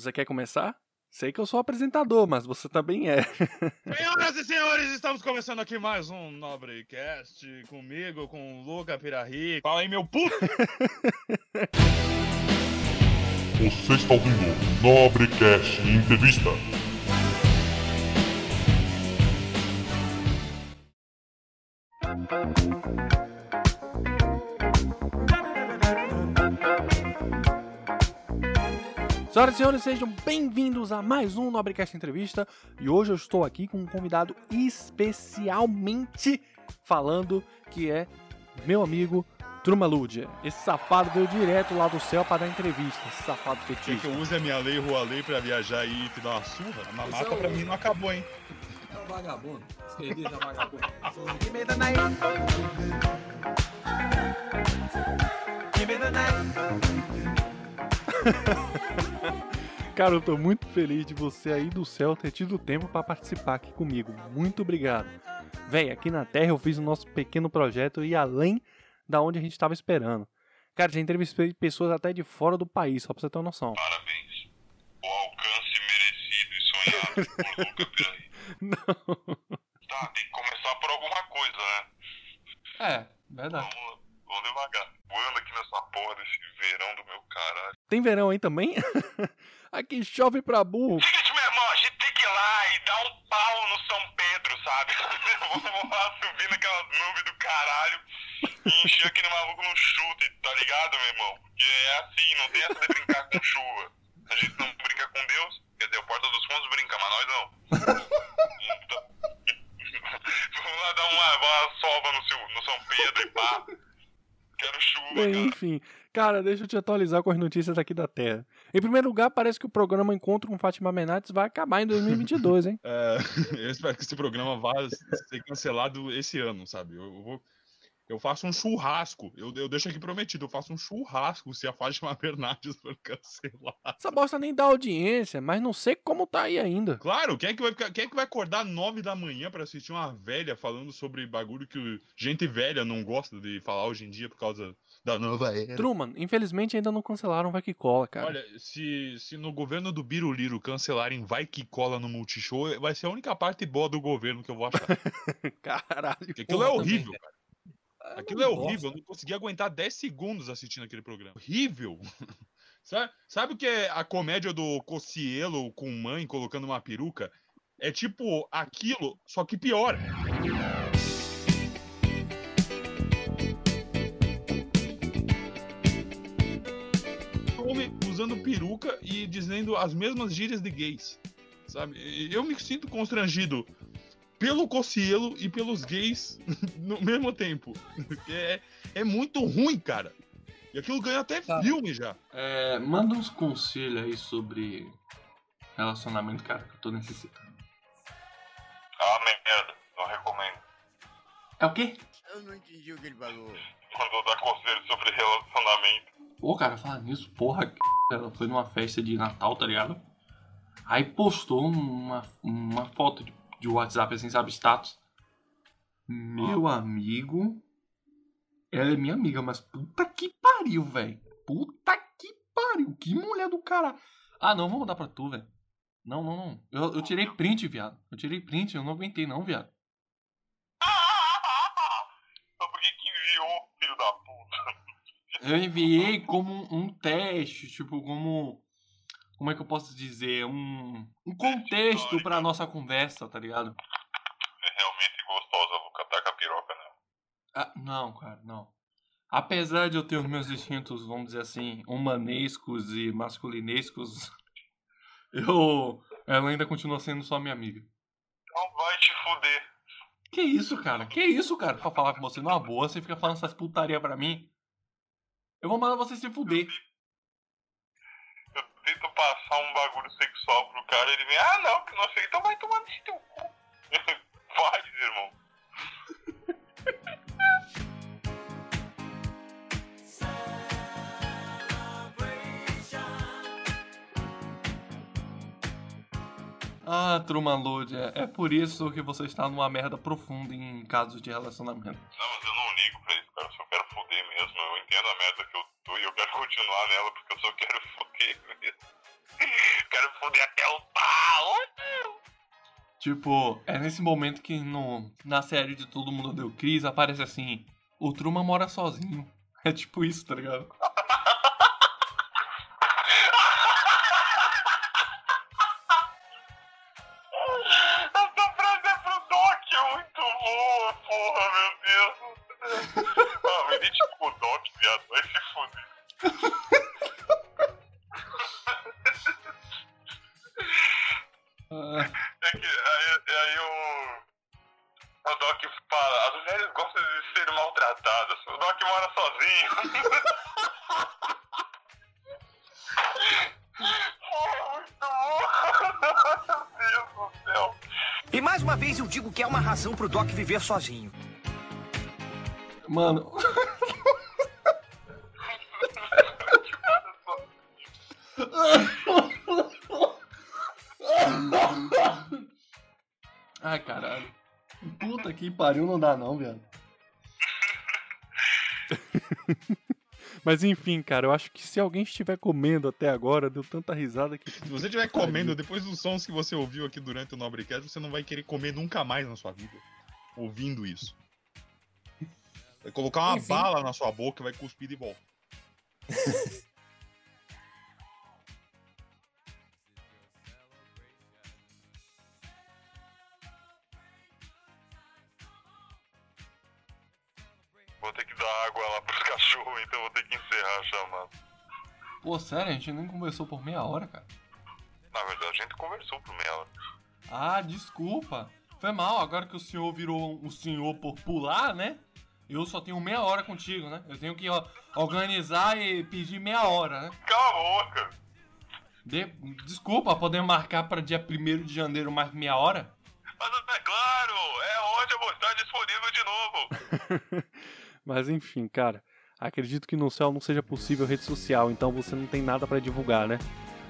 Você quer começar? Sei que eu sou apresentador, mas você também é. Senhoras e senhores, estamos começando aqui mais um Nobrecast comigo, com o Luca Pirarri. Fala aí, meu puto! Você está ouvindo Nobrecast Entrevista. Senhoras e senhores, sejam bem-vindos a mais um Nobrecast Entrevista. E hoje eu estou aqui com um convidado especialmente falando que é meu amigo Truma Ludia. Esse safado veio direto lá do céu para dar entrevista. Esse safado Quer que petista. eu use a minha lei, rua lei, pra viajar aí e te dar uma surra? A mamata Esse é pra mim não acabou, hein? É um vagabundo. Escrevi já vagabundo. Cara, eu tô muito feliz de você aí do céu ter tido tempo para participar aqui comigo. Muito obrigado. Véi, aqui na Terra eu fiz o nosso pequeno projeto e além da onde a gente tava esperando. Cara, já entrevistei pessoas até de fora do país, só pra você ter uma noção. Parabéns. O alcance merecido e sonhado por Luca Piraí. Não. Tá, tem que começar por alguma coisa, né? É, verdade. Vamos, vamos devagar. Voando aqui nessa porra desse verão do meu caralho. Tem verão aí também? aqui chove pra burro. Seguinte, meu irmão, a gente tem que ir lá e dar um pau no São Pedro, sabe? Vamos lá subir naquela nuvem do caralho e encher aquele maluco no chute, tá ligado, meu irmão? Porque é assim, não tem essa de brincar com chuva. A gente não brinca com Deus, quer dizer, o Porta dos Fundos brinca, mas nós não. Então, Vamos lá dar uma, uma sova no, seu, no São Pedro e pá. Quero chuva, Bem, cara. enfim. Cara, deixa eu te atualizar com as notícias aqui da Terra. Em primeiro lugar, parece que o programa Encontro com Fátima Bernardes vai acabar em 2022, hein? É, eu espero que esse programa vá ser cancelado esse ano, sabe? Eu, eu vou. Eu faço um churrasco. Eu, eu deixo aqui prometido, eu faço um churrasco se a Fátima Bernardes for cancelar. Essa bosta nem dá audiência, mas não sei como tá aí ainda. Claro, quem é que vai, quem é que vai acordar nove da manhã pra assistir uma velha falando sobre bagulho que gente velha não gosta de falar hoje em dia por causa da nova era? Truman, infelizmente ainda não cancelaram Vai Que Cola, cara. Olha, se, se no governo do Biruliro cancelarem Vai Que Cola no Multishow, vai ser a única parte boa do governo que eu vou achar. Caralho. Porque aquilo é também, horrível, velho. cara. Aquilo é gosto. horrível. Eu não consegui aguentar 10 segundos assistindo aquele programa. Horrível. sabe, sabe o que é a comédia do Cocielo com mãe colocando uma peruca? É tipo aquilo, só que pior. Homem usando peruca e dizendo as mesmas gírias de gays. Sabe? Eu me sinto constrangido pelo Cocielo e pelos gays no mesmo tempo. É, é muito ruim, cara. E aquilo ganha até Tá. filme já. É, manda uns conselhos aí sobre relacionamento, cara, que eu tô necessitando. Ah, merda. Não recomendo. É o quê? Eu não entendi o que ele falou. Quando dá conselho sobre relacionamento. Pô, cara, falar nisso, porra, ela foi numa festa de Natal, tá ligado? Aí postou uma, uma foto de, de WhatsApp, assim, sabe, status. Meu amigo. Ela é minha amiga, mas puta que pariu, velho. Puta que pariu. Que mulher do cara. Ah, não, vou mandar pra tu, velho. Não, não, não. Eu, eu tirei print, viado. Eu tirei print, eu não aguentei, não, viado. Por que que enviou, filho da puta? Eu enviei como um teste, tipo, como. Como é que eu posso dizer? Um, um contexto pra nossa conversa, tá ligado? É realmente gostosa, Luca. Taca a piroca, né? Ah, não, cara, não. Apesar de eu ter os meus instintos, vamos dizer assim, humanescos e masculinescos, eu. Ela ainda continua sendo só minha amiga. Não vai te fuder. Que isso, cara? Que isso, cara? Pra falar com você numa boa, você fica falando essas putaria pra mim? Eu vou mandar você se fuder. Passar um bagulho sexual pro cara ele vem, ah não, que não sei, então vai Ah, Truman Lode, é, é por isso que você está numa merda profunda em casos de relacionamento. Não, mas eu não ligo pra isso, cara. Eu só quero foder mesmo. Eu entendo a merda que eu tô e eu quero continuar nela porque eu só quero foder mesmo. fuder até o pau. Tipo, é nesse momento que no, na série de Todo Mundo Deu Cris aparece assim: o Truman mora sozinho. É tipo isso, tá ligado? Boa, porra, meu Deus. Ah, me com o Doc, viado, vai se fuder. É que aí, aí o, o Doc fala, as mulheres gostam de ser maltratadas. O Doc mora sozinho. uma vez eu digo que é uma razão pro Doc viver sozinho. mano. Ai, caralho. Puta que pariu, não dá não, viado. Mas enfim, cara, eu acho que se alguém estiver comendo até agora, deu tanta risada que. Se você estiver comendo depois dos sons que você ouviu aqui durante o Nobrecast, você não vai querer comer nunca mais na sua vida. Ouvindo isso. Vai colocar uma Enfim. bala na sua boca e vai cuspir de volta. Vou ter que dar água lá pros cachorros, então vou ter que encerrar a chamada. Pô, sério, a gente nem conversou por meia hora, cara. Na verdade, a gente conversou por meia hora. Ah, desculpa. Foi mal, agora que o senhor virou um senhor por pular, né? Eu só tenho meia hora contigo, né? Eu tenho que ó, organizar e pedir meia hora, né? Cala a boca. De- Desculpa, podemos marcar para dia 1 de janeiro mais meia hora? Mas é claro, é onde eu vou estar disponível de novo. Mas enfim, cara, acredito que no céu não seja possível rede social, então você não tem nada pra divulgar, né?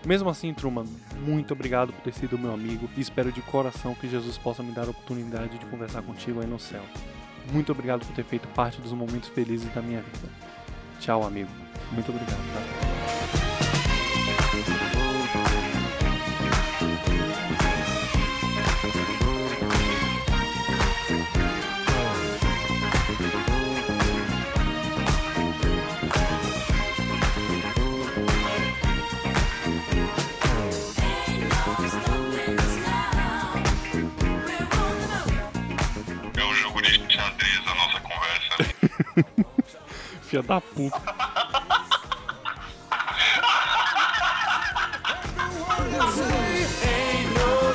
Mesmo assim, Truman, muito obrigado por ter sido meu amigo e espero de coração que Jesus possa me dar a oportunidade de conversar contigo aí no céu. Muito obrigado por ter feito parte dos momentos felizes da minha vida. Tchau, amigo. Muito obrigado, tá? Filha da puta. Ain't no